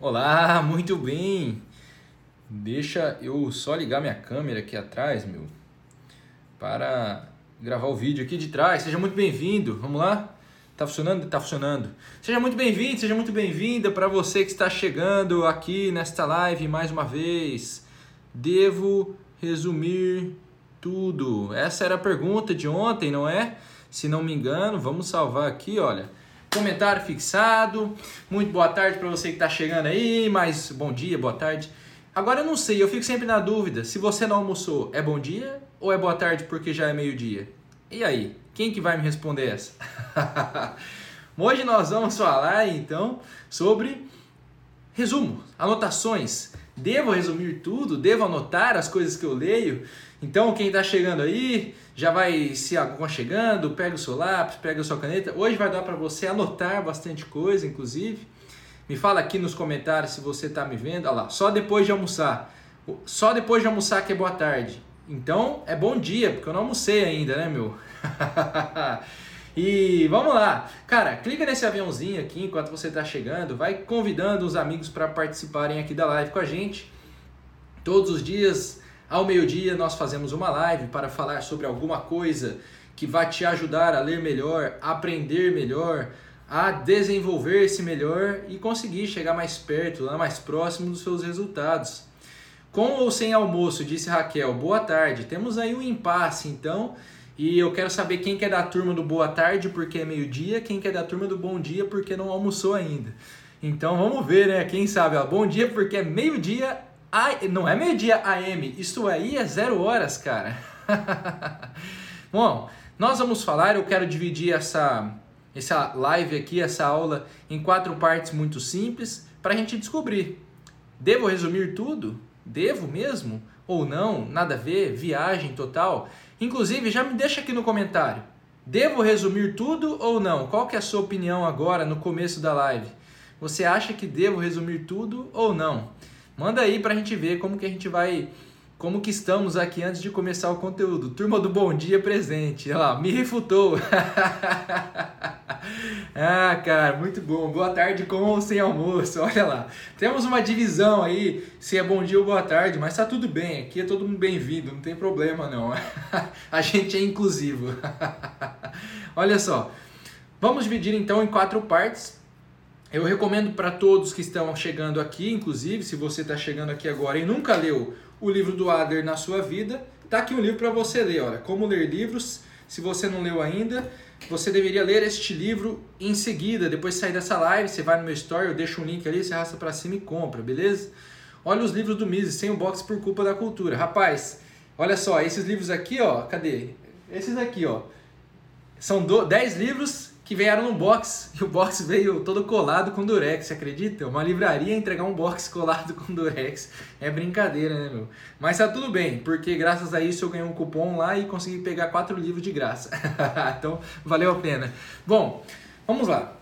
Olá, muito bem. Deixa eu só ligar minha câmera aqui atrás, meu, para gravar o vídeo aqui de trás. Seja muito bem-vindo. Vamos lá? Tá funcionando? Tá funcionando. Seja muito bem-vindo, seja muito bem-vinda para você que está chegando aqui nesta live mais uma vez. Devo resumir tudo? Essa era a pergunta de ontem, não é? Se não me engano, vamos salvar aqui, olha. Comentário fixado. Muito boa tarde para você que está chegando aí, mas bom dia, boa tarde. Agora eu não sei, eu fico sempre na dúvida. Se você não almoçou, é bom dia ou é boa tarde porque já é meio-dia? E aí, quem que vai me responder essa? Hoje nós vamos falar então sobre resumo, anotações. Devo resumir tudo? Devo anotar as coisas que eu leio? Então, quem está chegando aí, já vai se aconchegando, pega o seu lápis, pega a sua caneta. Hoje vai dar para você anotar bastante coisa, inclusive. Me fala aqui nos comentários se você está me vendo. Olha lá, só depois de almoçar. Só depois de almoçar que é boa tarde. Então, é bom dia, porque eu não almocei ainda, né, meu? E vamos lá, cara, clica nesse aviãozinho aqui enquanto você está chegando, vai convidando os amigos para participarem aqui da live com a gente. Todos os dias ao meio-dia nós fazemos uma live para falar sobre alguma coisa que vai te ajudar a ler melhor, a aprender melhor, a desenvolver-se melhor e conseguir chegar mais perto, lá mais próximo dos seus resultados. Com ou sem almoço, disse Raquel. Boa tarde. Temos aí um impasse, então, e eu quero saber quem que é da turma do boa tarde porque é meio-dia, quem que é da turma do bom dia porque não almoçou ainda. Então vamos ver, né? Quem sabe, ó, bom dia porque é meio-dia não é meio-dia AM, isso aí é zero horas, cara. Bom, nós vamos falar, eu quero dividir essa, essa live aqui, essa aula, em quatro partes muito simples para a gente descobrir. Devo resumir tudo? Devo mesmo? Ou não? Nada a ver? Viagem total? Inclusive, já me deixa aqui no comentário. Devo resumir tudo ou não? Qual que é a sua opinião agora no começo da live? Você acha que devo resumir tudo ou não? Manda aí pra gente ver como que a gente vai como que estamos aqui antes de começar o conteúdo. Turma do Bom Dia presente. Olha lá, me refutou. ah, cara, muito bom. Boa tarde com ou sem almoço. Olha lá. Temos uma divisão aí, se é bom dia ou boa tarde, mas tá tudo bem. Aqui é todo mundo bem-vindo, não tem problema não. a gente é inclusivo. Olha só. Vamos dividir então em quatro partes eu recomendo para todos que estão chegando aqui, inclusive se você está chegando aqui agora e nunca leu o livro do Adler na sua vida, tá aqui um livro para você ler. Olha, como ler livros. Se você não leu ainda, você deveria ler este livro em seguida. Depois de sair dessa live, você vai no meu story, eu deixo um link ali, você arrasta para cima e compra, beleza? Olha os livros do Mises, sem o box por culpa da cultura. Rapaz, olha só, esses livros aqui, ó, cadê? Esses aqui, ó. São 10 livros que vieram num box e o box veio todo colado com durex, você acredita? Uma livraria entregar um box colado com durex é brincadeira, né, meu? Mas tá tudo bem, porque graças a isso eu ganhei um cupom lá e consegui pegar quatro livros de graça. então valeu a pena. Bom, vamos lá.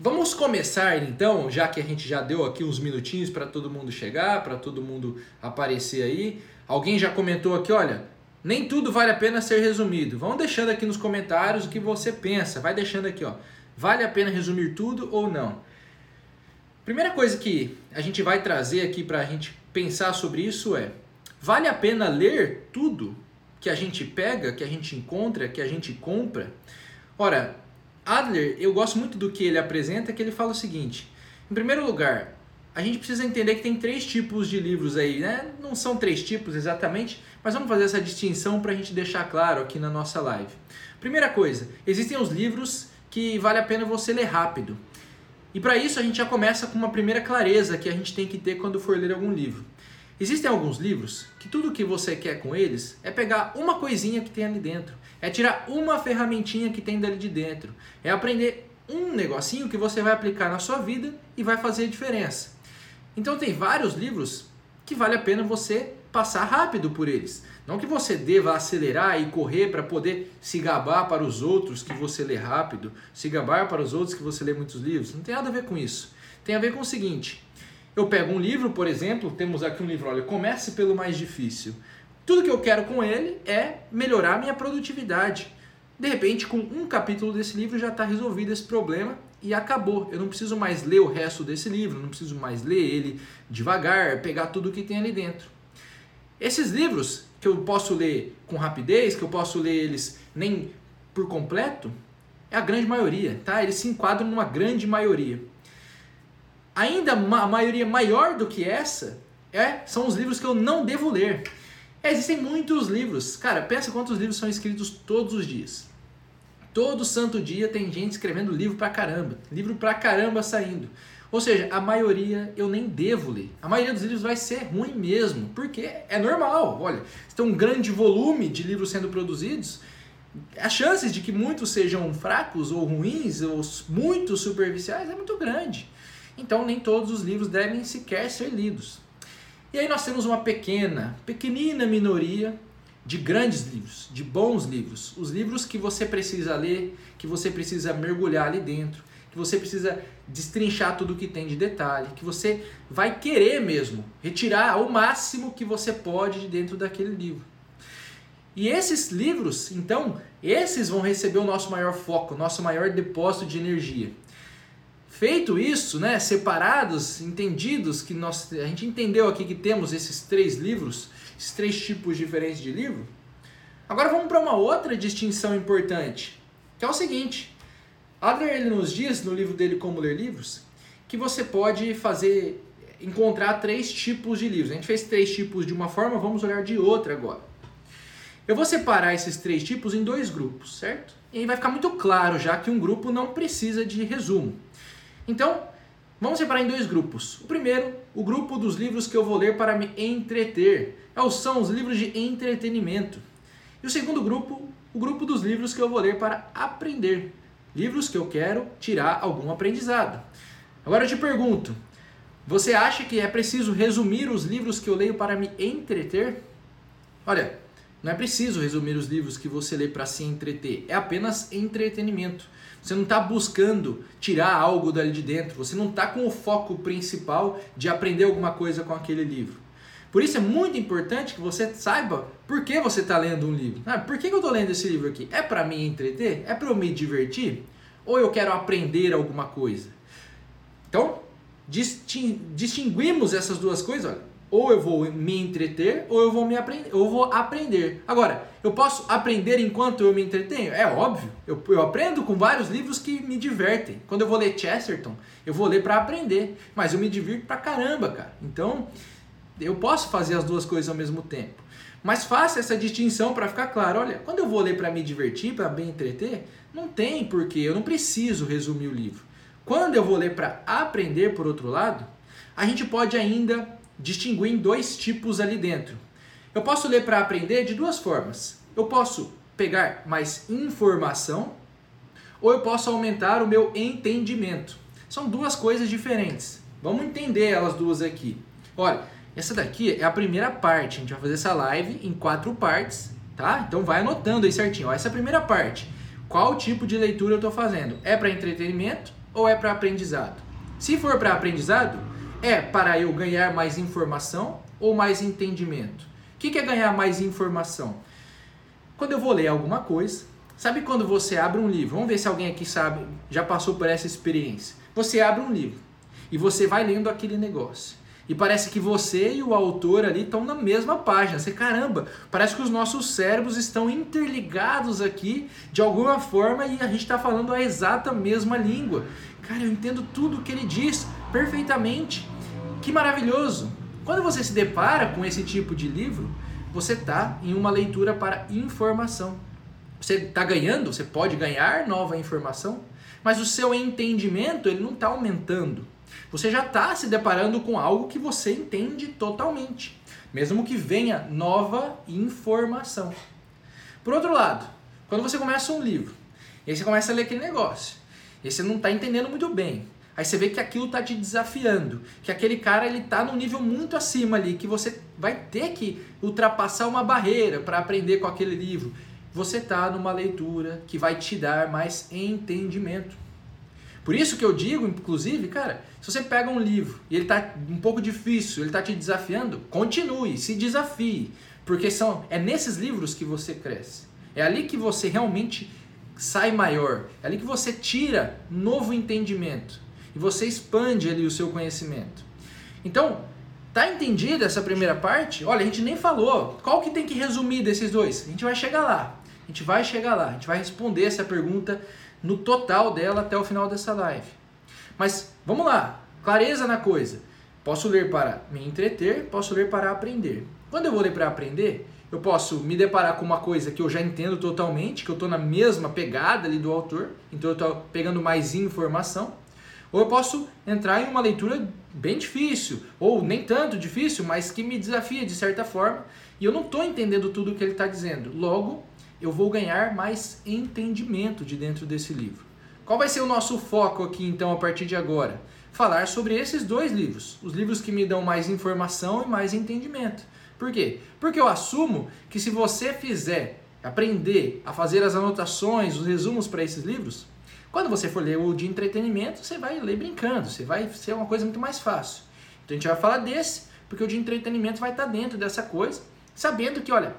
Vamos começar então, já que a gente já deu aqui uns minutinhos para todo mundo chegar, para todo mundo aparecer aí. Alguém já comentou aqui, olha, nem tudo vale a pena ser resumido. Vão deixando aqui nos comentários o que você pensa. Vai deixando aqui, ó. Vale a pena resumir tudo ou não? Primeira coisa que a gente vai trazer aqui para a gente pensar sobre isso é: vale a pena ler tudo que a gente pega, que a gente encontra, que a gente compra? Ora, Adler, eu gosto muito do que ele apresenta, que ele fala o seguinte: em primeiro lugar, a gente precisa entender que tem três tipos de livros aí, né? Não são três tipos exatamente, mas vamos fazer essa distinção para a gente deixar claro aqui na nossa live. Primeira coisa, existem os livros que vale a pena você ler rápido. E para isso a gente já começa com uma primeira clareza que a gente tem que ter quando for ler algum livro. Existem alguns livros que tudo que você quer com eles é pegar uma coisinha que tem ali dentro, é tirar uma ferramentinha que tem dali de dentro, é aprender um negocinho que você vai aplicar na sua vida e vai fazer diferença. Então tem vários livros que vale a pena você passar rápido por eles. Não que você deva acelerar e correr para poder se gabar para os outros que você lê rápido, se gabar para os outros que você lê muitos livros. Não tem nada a ver com isso. Tem a ver com o seguinte: eu pego um livro, por exemplo, temos aqui um livro, olha, comece pelo mais difícil. Tudo que eu quero com ele é melhorar minha produtividade. De repente, com um capítulo desse livro já está resolvido esse problema e acabou. Eu não preciso mais ler o resto desse livro, não preciso mais ler ele devagar, pegar tudo que tem ali dentro. Esses livros que eu posso ler com rapidez, que eu posso ler eles nem por completo, é a grande maioria, tá? Eles se enquadram numa grande maioria. Ainda a maioria maior do que essa é, são os livros que eu não devo ler. Existem muitos livros. Cara, pensa quantos livros são escritos todos os dias. Todo santo dia tem gente escrevendo livro pra caramba. Livro pra caramba saindo. Ou seja, a maioria eu nem devo ler. A maioria dos livros vai ser ruim mesmo, porque é normal. Olha, se tem um grande volume de livros sendo produzidos, as chances de que muitos sejam fracos ou ruins ou muito superficiais é muito grande. Então nem todos os livros devem sequer ser lidos. E aí nós temos uma pequena, pequenina minoria de grandes livros, de bons livros, os livros que você precisa ler, que você precisa mergulhar ali dentro, que você precisa destrinchar tudo que tem de detalhe, que você vai querer mesmo retirar o máximo que você pode de dentro daquele livro. E esses livros, então, esses vão receber o nosso maior foco, o nosso maior depósito de energia. Feito isso, né, separados, entendidos, que nós, a gente entendeu aqui que temos esses três livros, esses três tipos diferentes de livro, agora vamos para uma outra distinção importante, que é o seguinte, Adler ele nos diz no livro dele Como Ler Livros que você pode fazer encontrar três tipos de livros. A gente fez três tipos de uma forma, vamos olhar de outra agora. Eu vou separar esses três tipos em dois grupos, certo? E aí vai ficar muito claro já que um grupo não precisa de resumo. Então, vamos separar em dois grupos. O primeiro, o grupo dos livros que eu vou ler para me entreter. É são os livros de entretenimento. E o segundo grupo, o grupo dos livros que eu vou ler para aprender livros que eu quero tirar algum aprendizado. Agora eu te pergunto, você acha que é preciso resumir os livros que eu leio para me entreter? Olha, não é preciso resumir os livros que você lê para se entreter, é apenas entretenimento. Você não está buscando tirar algo dali de dentro, você não está com o foco principal de aprender alguma coisa com aquele livro. Por isso é muito importante que você saiba por que você está lendo um livro. Ah, por que, que eu estou lendo esse livro aqui? É para me entreter? É para eu me divertir? Ou eu quero aprender alguma coisa? Então, distinguimos essas duas coisas. Olha, ou eu vou me entreter, ou eu vou me aprender, ou vou aprender. Agora, eu posso aprender enquanto eu me entretenho? É óbvio. Eu, eu aprendo com vários livros que me divertem. Quando eu vou ler Chesterton, eu vou ler para aprender, mas eu me divirto pra caramba, cara. Então, eu posso fazer as duas coisas ao mesmo tempo. Mas faça essa distinção para ficar claro. Olha, quando eu vou ler para me divertir, para me entreter, não tem porquê, eu não preciso resumir o livro. Quando eu vou ler para aprender, por outro lado, a gente pode ainda distinguir em dois tipos ali dentro. Eu posso ler para aprender de duas formas. Eu posso pegar mais informação ou eu posso aumentar o meu entendimento. São duas coisas diferentes. Vamos entender elas duas aqui. Olha, essa daqui é a primeira parte. A gente vai fazer essa live em quatro partes, tá? Então vai anotando aí certinho. Ó, essa é a primeira parte. Qual tipo de leitura eu estou fazendo? É para entretenimento ou é para aprendizado? Se for para aprendizado, é para eu ganhar mais informação ou mais entendimento? O que é ganhar mais informação? Quando eu vou ler alguma coisa, sabe quando você abre um livro? Vamos ver se alguém aqui sabe, já passou por essa experiência. Você abre um livro e você vai lendo aquele negócio. E parece que você e o autor ali estão na mesma página. Você, caramba, parece que os nossos cérebros estão interligados aqui de alguma forma e a gente está falando a exata mesma língua. Cara, eu entendo tudo o que ele diz perfeitamente. Que maravilhoso! Quando você se depara com esse tipo de livro, você está em uma leitura para informação. Você está ganhando, você pode ganhar nova informação, mas o seu entendimento ele não está aumentando você já está se deparando com algo que você entende totalmente, mesmo que venha nova informação. Por outro lado, quando você começa um livro, e aí você começa a ler aquele negócio, e você não está entendendo muito bem, aí você vê que aquilo está te desafiando, que aquele cara ele está num nível muito acima ali, que você vai ter que ultrapassar uma barreira para aprender com aquele livro. Você está numa leitura que vai te dar mais entendimento. Por isso que eu digo, inclusive, cara, se você pega um livro e ele está um pouco difícil, ele está te desafiando, continue, se desafie, porque são é nesses livros que você cresce. É ali que você realmente sai maior, é ali que você tira novo entendimento e você expande ali o seu conhecimento. Então, tá entendida essa primeira parte? Olha, a gente nem falou. Qual que tem que resumir desses dois? A gente vai chegar lá. A gente vai chegar lá. A gente vai responder essa pergunta no total dela até o final dessa live. Mas vamos lá. Clareza na coisa. Posso ler para me entreter, posso ler para aprender. Quando eu vou ler para aprender, eu posso me deparar com uma coisa que eu já entendo totalmente, que eu estou na mesma pegada ali do autor, então eu estou pegando mais informação. Ou eu posso entrar em uma leitura bem difícil, ou nem tanto difícil, mas que me desafia de certa forma, e eu não estou entendendo tudo o que ele está dizendo. Logo, eu vou ganhar mais entendimento de dentro desse livro. Qual vai ser o nosso foco aqui então a partir de agora? Falar sobre esses dois livros, os livros que me dão mais informação e mais entendimento. Por quê? Porque eu assumo que se você fizer aprender a fazer as anotações, os resumos para esses livros, quando você for ler o de entretenimento, você vai ler brincando, você vai ser uma coisa muito mais fácil. Então a gente vai falar desse, porque o de entretenimento vai estar dentro dessa coisa, sabendo que, olha,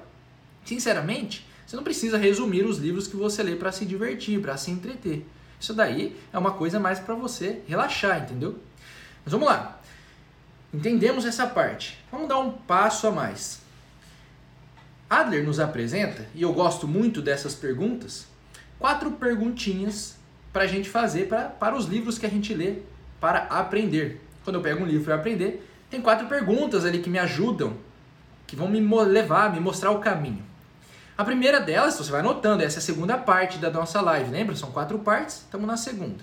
sinceramente, você não precisa resumir os livros que você lê para se divertir, para se entreter. Isso daí é uma coisa mais para você relaxar, entendeu? Mas vamos lá. Entendemos essa parte. Vamos dar um passo a mais. Adler nos apresenta, e eu gosto muito dessas perguntas, quatro perguntinhas para a gente fazer pra, para os livros que a gente lê para aprender. Quando eu pego um livro para aprender, tem quatro perguntas ali que me ajudam, que vão me levar, me mostrar o caminho. A primeira delas, você vai anotando, essa é a segunda parte da nossa live, lembra? São quatro partes, estamos na segunda.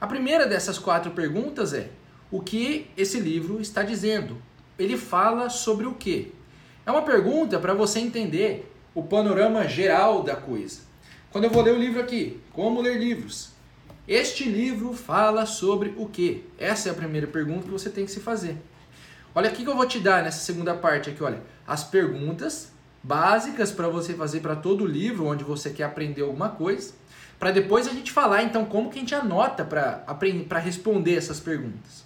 A primeira dessas quatro perguntas é: o que esse livro está dizendo. Ele fala sobre o quê? É uma pergunta para você entender o panorama geral da coisa. Quando eu vou ler o livro aqui, como ler livros? Este livro fala sobre o quê? Essa é a primeira pergunta que você tem que se fazer. Olha aqui que eu vou te dar nessa segunda parte aqui, olha, as perguntas básicas para você fazer para todo livro onde você quer aprender alguma coisa, para depois a gente falar então como que a gente anota para para responder essas perguntas.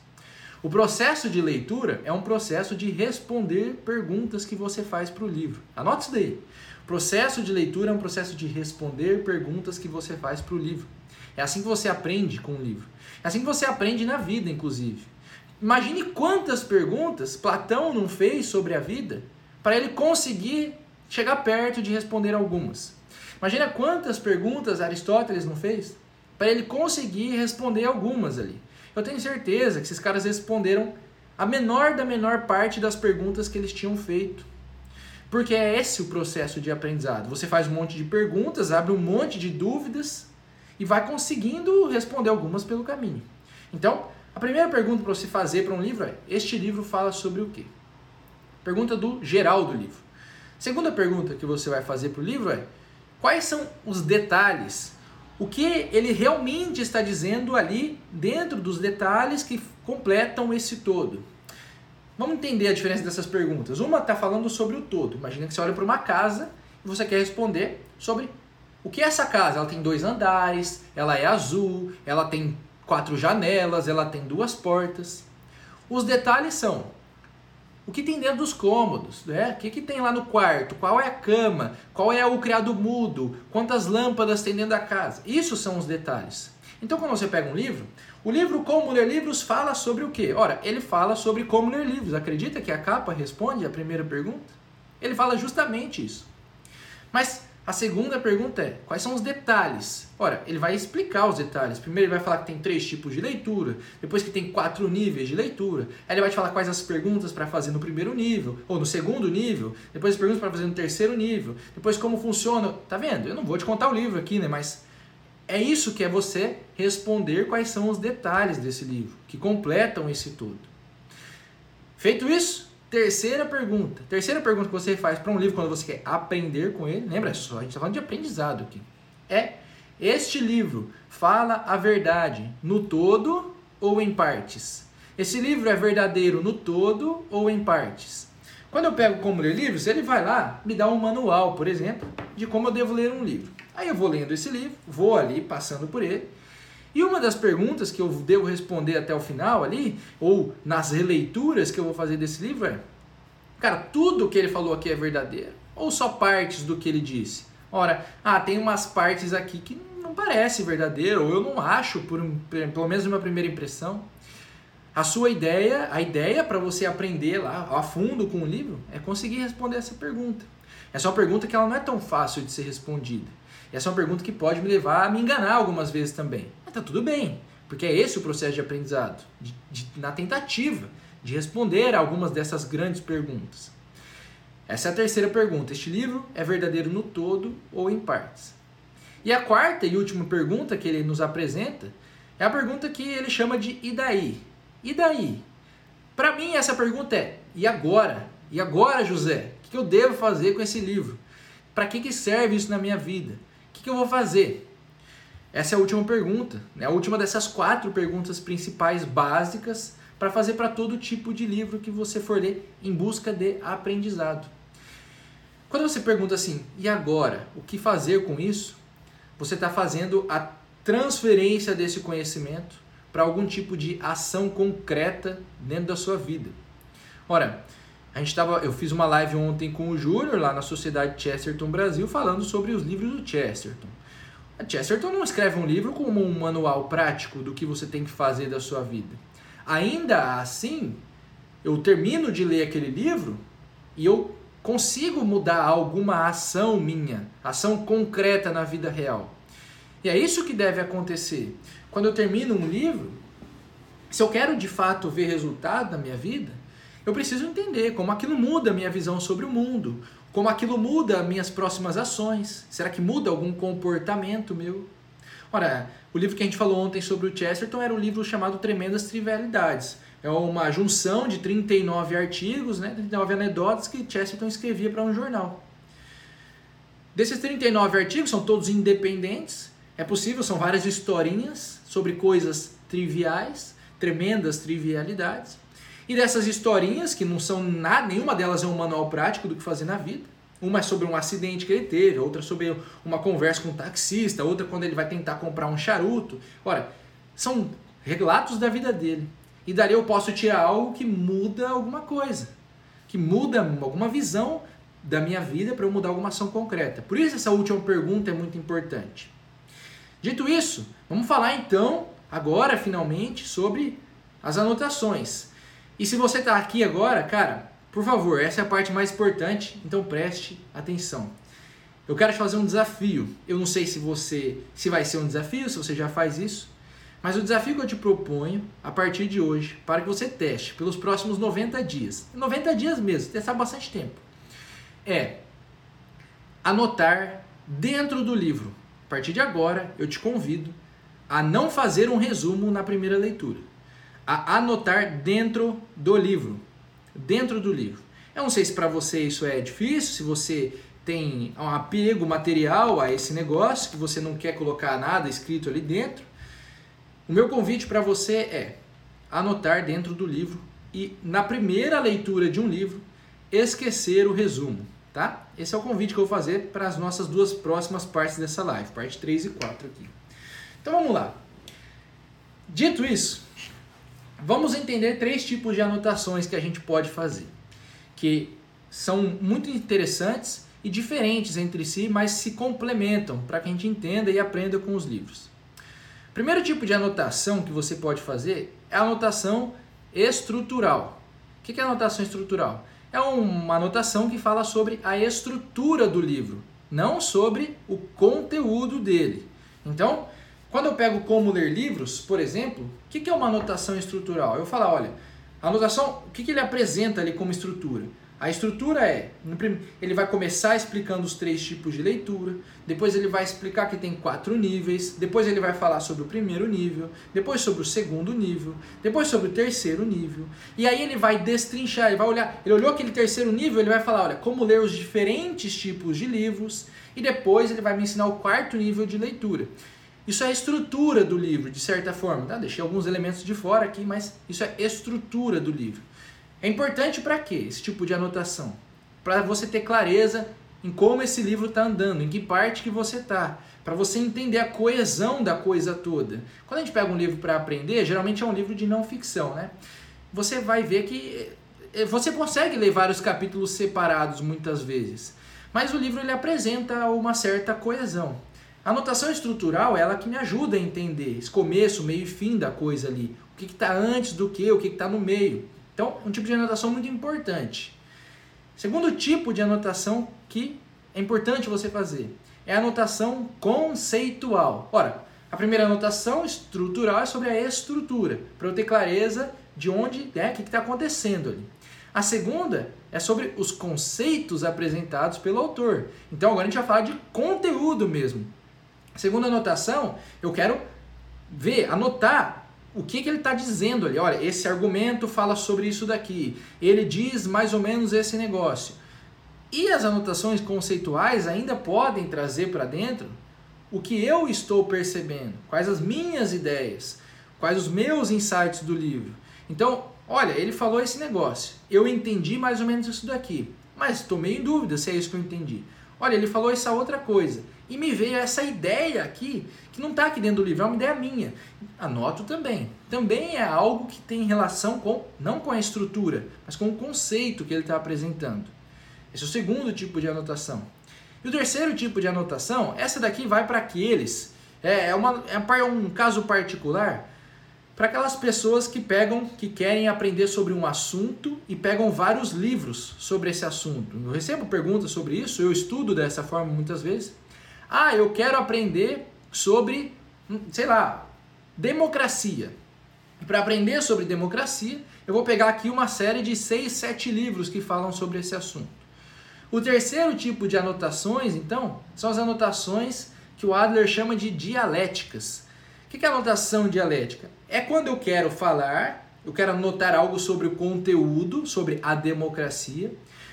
O processo de leitura é um processo de responder perguntas que você faz para o livro. Anote isso daí. Processo de leitura é um processo de responder perguntas que você faz para o livro. É assim que você aprende com o livro. É assim que você aprende na vida, inclusive. Imagine quantas perguntas Platão não fez sobre a vida para ele conseguir chegar perto de responder algumas. Imagina quantas perguntas Aristóteles não fez para ele conseguir responder algumas ali. Eu tenho certeza que esses caras responderam a menor da menor parte das perguntas que eles tinham feito. Porque é esse o processo de aprendizado. Você faz um monte de perguntas, abre um monte de dúvidas e vai conseguindo responder algumas pelo caminho. Então, a primeira pergunta para você fazer para um livro é: este livro fala sobre o quê? Pergunta do geral do livro. Segunda pergunta que você vai fazer para o livro é: quais são os detalhes o que ele realmente está dizendo ali dentro dos detalhes que completam esse todo. Vamos entender a diferença dessas perguntas. Uma está falando sobre o todo. Imagina que você olha para uma casa e você quer responder sobre o que é essa casa. Ela tem dois andares, ela é azul, ela tem quatro janelas, ela tem duas portas. Os detalhes são o que tem dentro dos cômodos, né? O que, que tem lá no quarto, qual é a cama, qual é o criado mudo, quantas lâmpadas tem dentro da casa. Isso são os detalhes. Então, quando você pega um livro, o livro Como Ler Livros fala sobre o quê? Ora, ele fala sobre como ler livros. Acredita que a capa responde a primeira pergunta? Ele fala justamente isso. Mas a segunda pergunta é: quais são os detalhes? Ora, ele vai explicar os detalhes. Primeiro, ele vai falar que tem três tipos de leitura, depois, que tem quatro níveis de leitura. Aí, ele vai te falar quais as perguntas para fazer no primeiro nível, ou no segundo nível, depois, as perguntas para fazer no terceiro nível, depois, como funciona. Tá vendo? Eu não vou te contar o livro aqui, né? Mas é isso que é você responder quais são os detalhes desse livro, que completam esse todo. Feito isso, Terceira pergunta. Terceira pergunta que você faz para um livro quando você quer aprender com ele. Lembra só, a gente está falando de aprendizado aqui. É: este livro fala a verdade no todo ou em partes? Esse livro é verdadeiro no todo ou em partes? Quando eu pego como ler livros, ele vai lá me dá um manual, por exemplo, de como eu devo ler um livro. Aí eu vou lendo esse livro, vou ali passando por ele e uma das perguntas que eu devo responder até o final ali, ou nas releituras que eu vou fazer desse livro é: cara, tudo que ele falou aqui é verdadeiro? Ou só partes do que ele disse? Ora, ah, tem umas partes aqui que não parece verdadeiro, ou eu não acho, por, pelo menos uma primeira impressão. A sua ideia, a ideia para você aprender lá a fundo com o livro é conseguir responder essa pergunta. Essa é uma pergunta que ela não é tão fácil de ser respondida. Essa é uma pergunta que pode me levar a me enganar algumas vezes também. Mas tá tudo bem, porque é esse o processo de aprendizado, de, de, na tentativa de responder a algumas dessas grandes perguntas. Essa é a terceira pergunta. Este livro é verdadeiro no todo ou em partes? E a quarta e última pergunta que ele nos apresenta é a pergunta que ele chama de e daí? E daí? Para mim essa pergunta é: e agora? E agora, José? O que eu devo fazer com esse livro? Para que, que serve isso na minha vida? Que eu vou fazer? Essa é a última pergunta, né? a última dessas quatro perguntas principais básicas para fazer para todo tipo de livro que você for ler em busca de aprendizado. Quando você pergunta assim, e agora? O que fazer com isso? Você está fazendo a transferência desse conhecimento para algum tipo de ação concreta dentro da sua vida. Ora, a gente tava, eu fiz uma live ontem com o Júnior lá na Sociedade Chesterton Brasil falando sobre os livros do Chesterton. A Chesterton não escreve um livro como um manual prático do que você tem que fazer da sua vida. Ainda assim, eu termino de ler aquele livro e eu consigo mudar alguma ação minha, ação concreta na vida real. E é isso que deve acontecer. Quando eu termino um livro, se eu quero de fato ver resultado na minha vida, eu preciso entender como aquilo muda a minha visão sobre o mundo, como aquilo muda minhas próximas ações. Será que muda algum comportamento meu? Ora, o livro que a gente falou ontem sobre o Chesterton era um livro chamado Tremendas Trivialidades. É uma junção de 39 artigos, né, 39 anedotas que Chesterton escrevia para um jornal. Desses 39 artigos, são todos independentes. É possível, são várias historinhas sobre coisas triviais, tremendas trivialidades. E dessas historinhas, que não são nada, nenhuma delas é um manual prático do que fazer na vida. Uma é sobre um acidente que ele teve, outra sobre uma conversa com um taxista, outra quando ele vai tentar comprar um charuto. Ora, são relatos da vida dele. E dali eu posso tirar algo que muda alguma coisa, que muda alguma visão da minha vida para eu mudar alguma ação concreta. Por isso essa última pergunta é muito importante. Dito isso, vamos falar então agora finalmente sobre as anotações. E se você está aqui agora, cara, por favor, essa é a parte mais importante, então preste atenção. Eu quero te fazer um desafio. Eu não sei se você se vai ser um desafio, se você já faz isso, mas o desafio que eu te proponho a partir de hoje, para que você teste pelos próximos 90 dias, 90 dias mesmo, testar bastante tempo, é anotar dentro do livro. A partir de agora, eu te convido a não fazer um resumo na primeira leitura a anotar dentro do livro. Dentro do livro. Eu não sei se para você isso é difícil, se você tem um apego material a esse negócio, que você não quer colocar nada escrito ali dentro. O meu convite para você é anotar dentro do livro e na primeira leitura de um livro esquecer o resumo, tá? Esse é o convite que eu vou fazer para as nossas duas próximas partes dessa live, parte 3 e 4 aqui. Então vamos lá. Dito isso, Vamos entender três tipos de anotações que a gente pode fazer, que são muito interessantes e diferentes entre si, mas se complementam para que a gente entenda e aprenda com os livros. Primeiro tipo de anotação que você pode fazer é a anotação estrutural. O que é anotação estrutural? É uma anotação que fala sobre a estrutura do livro, não sobre o conteúdo dele. Então, quando eu pego como ler livros, por exemplo, o que é uma anotação estrutural? Eu falo, olha, a anotação, o que ele apresenta ali como estrutura? A estrutura é, ele vai começar explicando os três tipos de leitura, depois ele vai explicar que tem quatro níveis, depois ele vai falar sobre o primeiro nível, depois sobre o segundo nível, depois sobre o terceiro nível, e aí ele vai destrinchar, ele vai olhar, ele olhou aquele terceiro nível, ele vai falar, olha, como ler os diferentes tipos de livros, e depois ele vai me ensinar o quarto nível de leitura. Isso é a estrutura do livro, de certa forma. Tá? Deixei alguns elementos de fora aqui, mas isso é estrutura do livro. É importante para quê esse tipo de anotação? Para você ter clareza em como esse livro está andando, em que parte que você está, para você entender a coesão da coisa toda. Quando a gente pega um livro para aprender, geralmente é um livro de não ficção, né? Você vai ver que eh, você consegue ler vários capítulos separados muitas vezes, Mas o livro ele apresenta uma certa coesão. A anotação estrutural é ela que me ajuda a entender esse começo, meio e fim da coisa ali. O que está antes do que, o que está no meio. Então, um tipo de anotação muito importante. Segundo tipo de anotação que é importante você fazer é a anotação conceitual. Ora, a primeira anotação estrutural é sobre a estrutura, para eu ter clareza de onde, né, o que está acontecendo ali. A segunda é sobre os conceitos apresentados pelo autor. Então agora a gente vai falar de conteúdo mesmo. Segunda anotação, eu quero ver, anotar o que, que ele está dizendo ali. Olha, esse argumento fala sobre isso daqui. Ele diz mais ou menos esse negócio. E as anotações conceituais ainda podem trazer para dentro o que eu estou percebendo, quais as minhas ideias, quais os meus insights do livro. Então, olha, ele falou esse negócio, eu entendi mais ou menos isso daqui, mas estou meio em dúvida se é isso que eu entendi. Olha, ele falou essa outra coisa e me veio essa ideia aqui que não está aqui dentro do livro, é uma ideia minha. Anoto também. Também é algo que tem relação com, não com a estrutura, mas com o conceito que ele está apresentando. Esse é o segundo tipo de anotação. E o terceiro tipo de anotação, essa daqui vai para aqueles, é, é, uma, é um caso particular para aquelas pessoas que pegam, que querem aprender sobre um assunto e pegam vários livros sobre esse assunto. Eu recebo perguntas sobre isso, eu estudo dessa forma muitas vezes. Ah, eu quero aprender sobre, sei lá, democracia. Para aprender sobre democracia, eu vou pegar aqui uma série de seis, sete livros que falam sobre esse assunto. O terceiro tipo de anotações, então, são as anotações que o Adler chama de dialéticas. O que é anotação dialética? É quando eu quero falar, eu quero anotar algo sobre o conteúdo, sobre a democracia,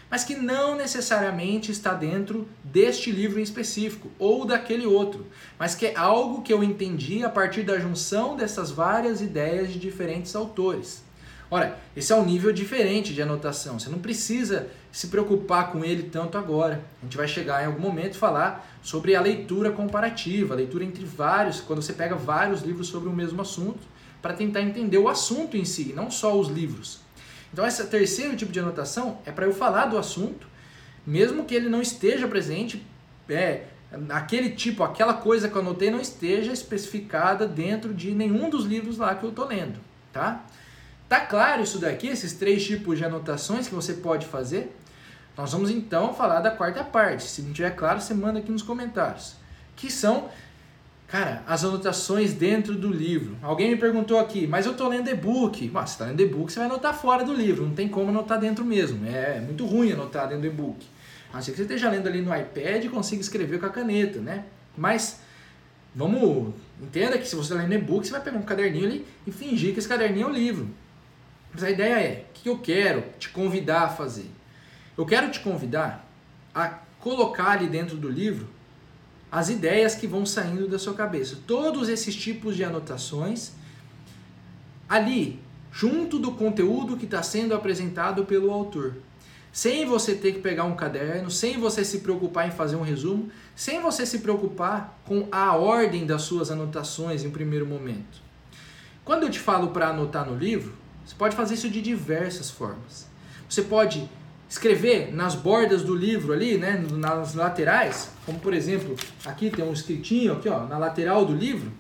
mas que não necessariamente está dentro deste livro em específico ou daquele outro, mas que é algo que eu entendi a partir da junção dessas várias ideias de diferentes autores. Ora, esse é um nível diferente de anotação, você não precisa se preocupar com ele tanto agora. A gente vai chegar em algum momento falar sobre a leitura comparativa, a leitura entre vários, quando você pega vários livros sobre o mesmo assunto, para tentar entender o assunto em si, não só os livros. Então, esse terceiro tipo de anotação é para eu falar do assunto, mesmo que ele não esteja presente, é, aquele tipo, aquela coisa que eu anotei não esteja especificada dentro de nenhum dos livros lá que eu estou lendo, tá? Tá claro isso daqui, esses três tipos de anotações que você pode fazer? Nós vamos então falar da quarta parte. Se não tiver claro, você manda aqui nos comentários. Que são, cara, as anotações dentro do livro. Alguém me perguntou aqui, mas eu estou lendo e-book. Mas você está lendo e-book, você vai anotar fora do livro. Não tem como anotar dentro mesmo. É muito ruim anotar dentro do e-book. A não ser que você esteja lendo ali no iPad e consiga escrever com a caneta, né? Mas vamos. Entenda que se você está lendo e-book, você vai pegar um caderninho ali e fingir que esse caderninho é o livro. Mas a ideia é, o que eu quero te convidar a fazer? Eu quero te convidar a colocar ali dentro do livro as ideias que vão saindo da sua cabeça. Todos esses tipos de anotações ali, junto do conteúdo que está sendo apresentado pelo autor. Sem você ter que pegar um caderno, sem você se preocupar em fazer um resumo, sem você se preocupar com a ordem das suas anotações em primeiro momento. Quando eu te falo para anotar no livro, você pode fazer isso de diversas formas. Você pode escrever nas bordas do livro ali, né, nas laterais, como por exemplo, aqui tem um escritinho aqui, ó, na lateral do livro,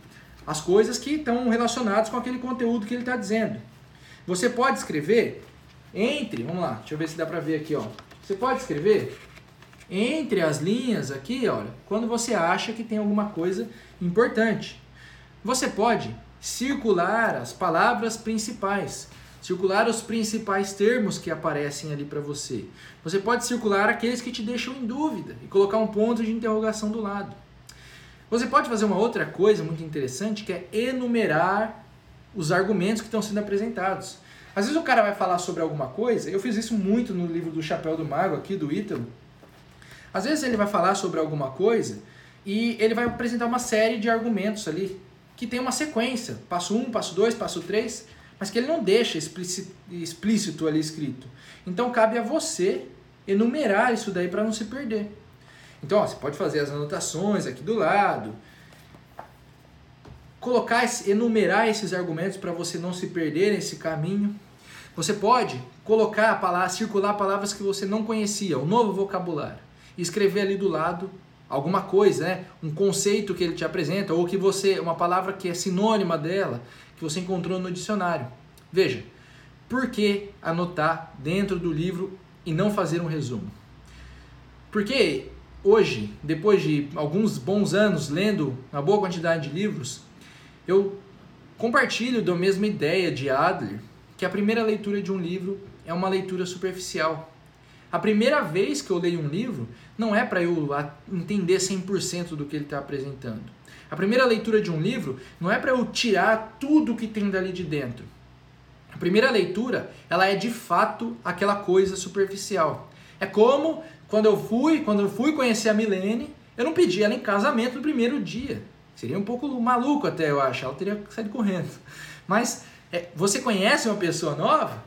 as coisas que estão relacionadas com aquele conteúdo que ele está dizendo. Você pode escrever entre, vamos lá, deixa eu ver se dá para ver aqui, ó. Você pode escrever entre as linhas aqui, olha, quando você acha que tem alguma coisa importante. Você pode circular as palavras principais circular os principais termos que aparecem ali para você. Você pode circular aqueles que te deixam em dúvida e colocar um ponto de interrogação do lado. Você pode fazer uma outra coisa muito interessante que é enumerar os argumentos que estão sendo apresentados. Às vezes o cara vai falar sobre alguma coisa, eu fiz isso muito no livro do Chapéu do Mago aqui do Ítalo. Às vezes ele vai falar sobre alguma coisa e ele vai apresentar uma série de argumentos ali que tem uma sequência, passo 1, um, passo 2, passo 3 mas que ele não deixa explícito, ali escrito. Então cabe a você enumerar isso daí para não se perder. Então ó, você pode fazer as anotações aqui do lado, colocar, enumerar esses argumentos para você não se perder nesse caminho. Você pode colocar a palavra, circular palavras que você não conhecia, o um novo vocabulário. e escrever ali do lado alguma coisa, né? um conceito que ele te apresenta ou que você, uma palavra que é sinônima dela, que você encontrou no dicionário. Veja, por que anotar dentro do livro e não fazer um resumo? Porque hoje, depois de alguns bons anos lendo uma boa quantidade de livros, eu compartilho da mesma ideia de Adler, que a primeira leitura de um livro é uma leitura superficial. A primeira vez que eu leio um livro não é para eu entender 100% do que ele está apresentando. A primeira leitura de um livro não é para eu tirar tudo que tem dali de dentro. A primeira leitura, ela é de fato aquela coisa superficial. É como quando eu fui, quando eu fui conhecer a Milene, eu não pedi ela em casamento no primeiro dia. Seria um pouco maluco até, eu acho. Ela teria saído correndo. Mas é, você conhece uma pessoa nova,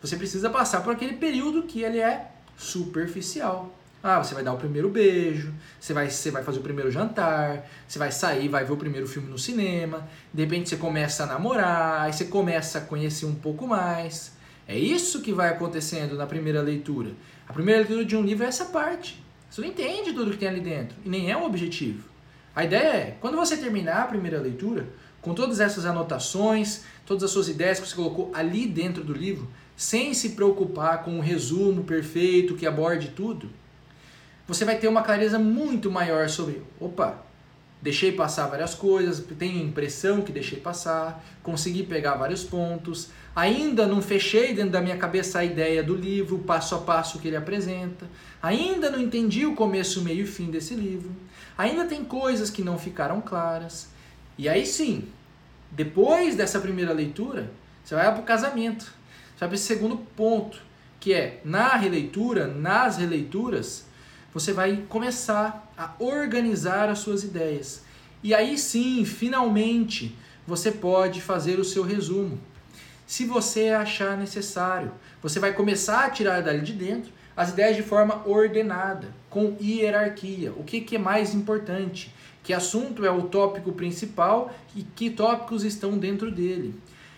você precisa passar por aquele período que ele é superficial. Ah, você vai dar o primeiro beijo, você vai, você vai fazer o primeiro jantar, você vai sair, vai ver o primeiro filme no cinema, de repente você começa a namorar, aí você começa a conhecer um pouco mais. É isso que vai acontecendo na primeira leitura. A primeira leitura de um livro é essa parte. Você não entende tudo que tem ali dentro, e nem é o objetivo. A ideia é, quando você terminar a primeira leitura, com todas essas anotações, todas as suas ideias que você colocou ali dentro do livro, sem se preocupar com um resumo perfeito que aborde tudo, você vai ter uma clareza muito maior sobre, opa, deixei passar várias coisas, tenho impressão que deixei passar, consegui pegar vários pontos, ainda não fechei dentro da minha cabeça a ideia do livro, passo a passo que ele apresenta, ainda não entendi o começo, meio e fim desse livro, ainda tem coisas que não ficaram claras. E aí sim, depois dessa primeira leitura, você vai para o casamento. Vai para esse segundo ponto, que é na releitura, nas releituras, você vai começar a organizar as suas ideias. E aí sim, finalmente, você pode fazer o seu resumo. Se você achar necessário, você vai começar a tirar dali de dentro as ideias de forma ordenada, com hierarquia. O que, que é mais importante? Que assunto é o tópico principal e que tópicos estão dentro dele.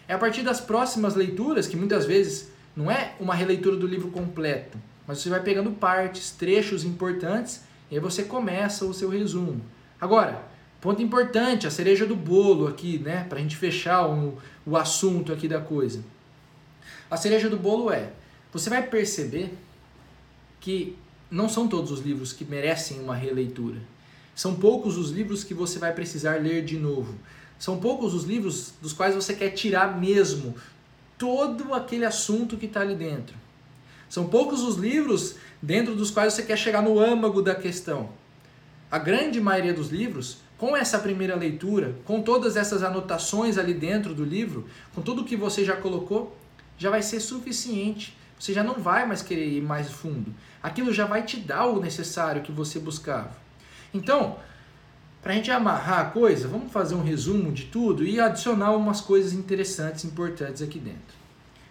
É a partir das próximas leituras, que muitas vezes não é uma releitura do livro completo, mas você vai pegando partes, trechos importantes, e aí você começa o seu resumo. Agora, ponto importante, a cereja do bolo aqui, né, para a gente fechar o, o assunto aqui da coisa. A cereja do bolo é, você vai perceber que não são todos os livros que merecem uma releitura. São poucos os livros que você vai precisar ler de novo. São poucos os livros dos quais você quer tirar mesmo todo aquele assunto que está ali dentro. São poucos os livros dentro dos quais você quer chegar no âmago da questão. A grande maioria dos livros, com essa primeira leitura, com todas essas anotações ali dentro do livro, com tudo que você já colocou, já vai ser suficiente. Você já não vai mais querer ir mais fundo. Aquilo já vai te dar o necessário que você buscava. Então, para a gente amarrar a coisa, vamos fazer um resumo de tudo e adicionar umas coisas interessantes, importantes aqui dentro.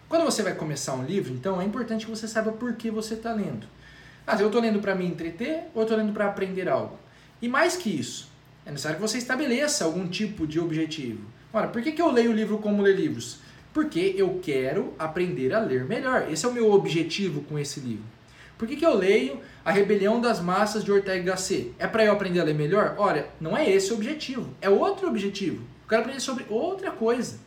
Quando você vai começar um livro, então é importante que você saiba por que você está lendo. Ah, eu estou lendo para me entreter ou eu estou lendo para aprender algo? E mais que isso, é necessário que você estabeleça algum tipo de objetivo. Ora, por que, que eu leio o livro como ler livros? Porque eu quero aprender a ler melhor. Esse é o meu objetivo com esse livro. Por que, que eu leio A Rebelião das Massas de Ortega Gasset? É para eu aprender a ler melhor? Olha, não é esse o objetivo. É outro objetivo. Eu quero aprender sobre outra coisa.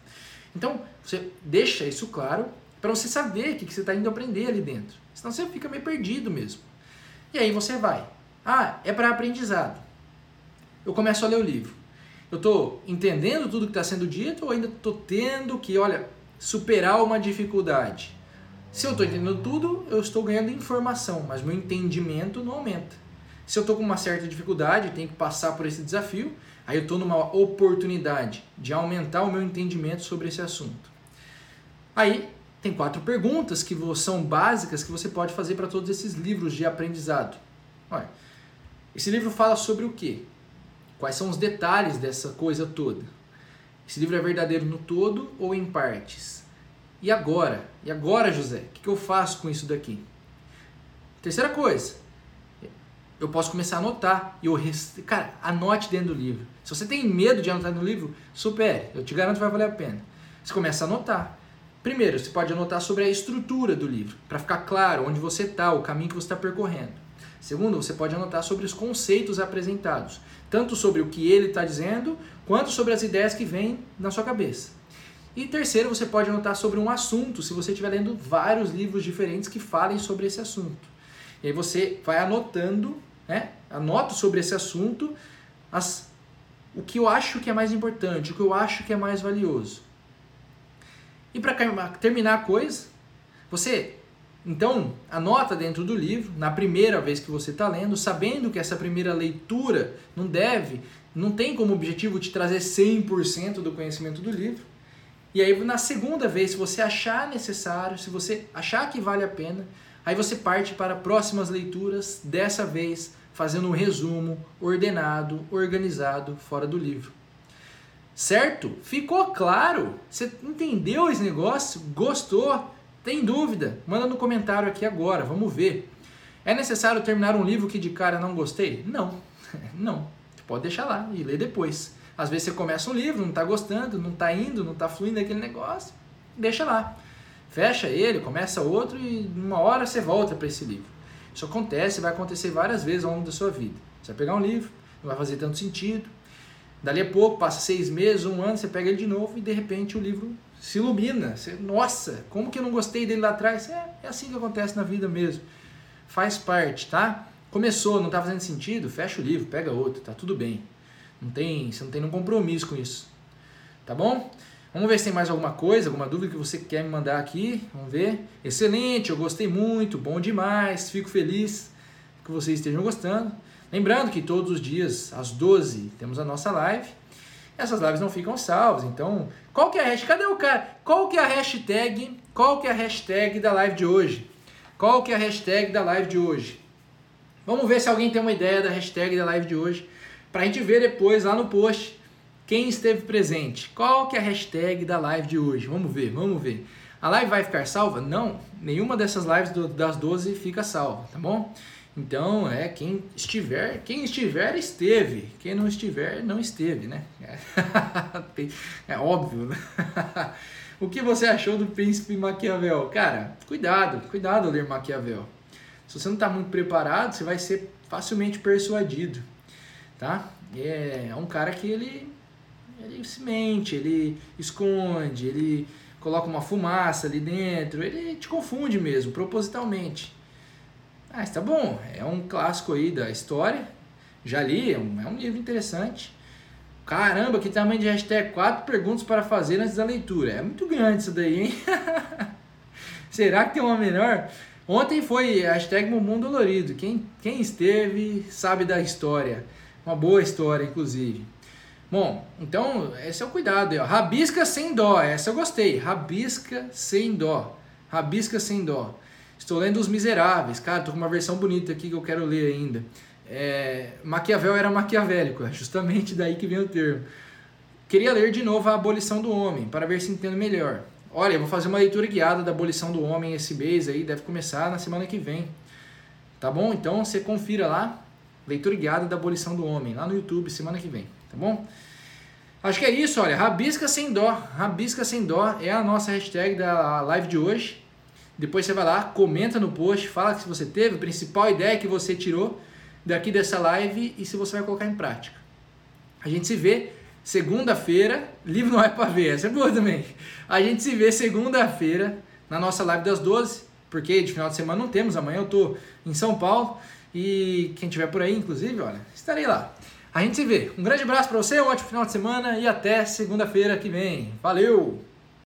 Então, você deixa isso claro para você saber o que, você está indo aprender ali dentro. Senão você fica meio perdido mesmo. E aí você vai. Ah, é para aprendizado. Eu começo a ler o livro. Eu estou entendendo tudo que está sendo dito ou ainda estou tendo que, olha, superar uma dificuldade? Se eu estou entendendo tudo, eu estou ganhando informação, mas meu entendimento não aumenta. Se eu estou com uma certa dificuldade tenho que passar por esse desafio, aí eu estou numa oportunidade de aumentar o meu entendimento sobre esse assunto. Aí tem quatro perguntas que são básicas que você pode fazer para todos esses livros de aprendizado. Olha, esse livro fala sobre o quê? Quais são os detalhes dessa coisa toda? Esse livro é verdadeiro no todo ou em partes? E agora? E agora, José? O que eu faço com isso daqui? Terceira coisa, eu posso começar a anotar. E eu, cara, anote dentro do livro. Se você tem medo de anotar no livro, supere. Eu te garanto que vai valer a pena. Você começa a anotar. Primeiro, você pode anotar sobre a estrutura do livro, para ficar claro onde você está, o caminho que você está percorrendo. Segundo, você pode anotar sobre os conceitos apresentados, tanto sobre o que ele está dizendo, quanto sobre as ideias que vêm na sua cabeça. E terceiro, você pode anotar sobre um assunto, se você estiver lendo vários livros diferentes que falem sobre esse assunto. E aí você vai anotando, né? Anoto sobre esse assunto as, o que eu acho que é mais importante, o que eu acho que é mais valioso. E para terminar a coisa, você então anota dentro do livro, na primeira vez que você está lendo, sabendo que essa primeira leitura não deve, não tem como objetivo te trazer 100% do conhecimento do livro. E aí na segunda vez, se você achar necessário, se você achar que vale a pena, aí você parte para próximas leituras, dessa vez fazendo um resumo ordenado, organizado, fora do livro. Certo? Ficou claro? Você entendeu esse negócio? Gostou? Tem dúvida? Manda no comentário aqui agora, vamos ver. É necessário terminar um livro que de cara não gostei? Não, não. Pode deixar lá e ler depois. Às vezes você começa um livro, não está gostando, não está indo, não está fluindo aquele negócio, deixa lá. Fecha ele, começa outro e uma hora você volta para esse livro. Isso acontece, vai acontecer várias vezes ao longo da sua vida. Você vai pegar um livro, não vai fazer tanto sentido. Dali a pouco, passa seis meses, um ano, você pega ele de novo e de repente o livro se ilumina. Você, Nossa, como que eu não gostei dele lá atrás? É, é assim que acontece na vida mesmo. Faz parte, tá? Começou, não está fazendo sentido? Fecha o livro, pega outro, tá tudo bem. Não tem, você não tem nenhum compromisso com isso. Tá bom? Vamos ver se tem mais alguma coisa, alguma dúvida que você quer me mandar aqui. Vamos ver. Excelente, eu gostei muito, bom demais. Fico feliz que vocês estejam gostando. Lembrando que todos os dias, às 12, temos a nossa live. Essas lives não ficam salvas, então, qual que é a hashtag? Cadê o cara? Qual que é a hashtag? Qual que é a hashtag da live de hoje? Qual que é a hashtag da live de hoje? Vamos ver se alguém tem uma ideia da hashtag da live de hoje, para a gente ver depois lá no post quem esteve presente? Qual que é a hashtag da live de hoje? Vamos ver, vamos ver. A live vai ficar salva? Não, nenhuma dessas lives do, das 12 fica salva, tá bom? Então, é quem estiver, quem estiver esteve, quem não estiver não esteve, né? É, óbvio, né? o que você achou do Príncipe Maquiavel? Cara, cuidado, cuidado ao ler Maquiavel. Se você não está muito preparado, você vai ser facilmente persuadido, tá? É, é um cara que ele ele se mente, ele esconde, ele coloca uma fumaça ali dentro, ele te confunde mesmo, propositalmente. Ah, está bom, é um clássico aí da história, já li, é um, é um livro interessante. Caramba, que tamanho de hashtag, quatro perguntas para fazer antes da leitura. É muito grande isso daí, hein? Será que tem uma melhor? Ontem foi hashtag Mumu Dolorido. Quem, quem esteve sabe da história. Uma boa história, inclusive. Bom, então esse é o cuidado. Aí, ó. Rabisca sem dó, essa eu gostei. Rabisca sem dó. Rabisca sem dó. Estou lendo Os Miseráveis. Cara, tô com uma versão bonita aqui que eu quero ler ainda. É, Maquiavel era maquiavélico, é justamente daí que vem o termo. Queria ler de novo a Abolição do Homem, para ver se entendo melhor. Olha, eu vou fazer uma leitura guiada da Abolição do Homem esse mês aí, deve começar na semana que vem. Tá bom? Então você confira lá, leitura guiada da Abolição do Homem, lá no YouTube, semana que vem tá bom? Acho que é isso, olha, rabisca sem dó, rabisca sem dó é a nossa hashtag da live de hoje. Depois você vai lá, comenta no post, fala que você teve, a principal ideia que você tirou daqui dessa live e se você vai colocar em prática. A gente se vê segunda-feira, livro não é para ver, essa é boa também. A gente se vê segunda-feira na nossa live das 12, porque de final de semana não temos, amanhã eu tô em São Paulo e quem tiver por aí, inclusive, olha, estarei lá. A gente se vê. Um grande abraço para você, um ótimo final de semana e até segunda-feira que vem. Valeu!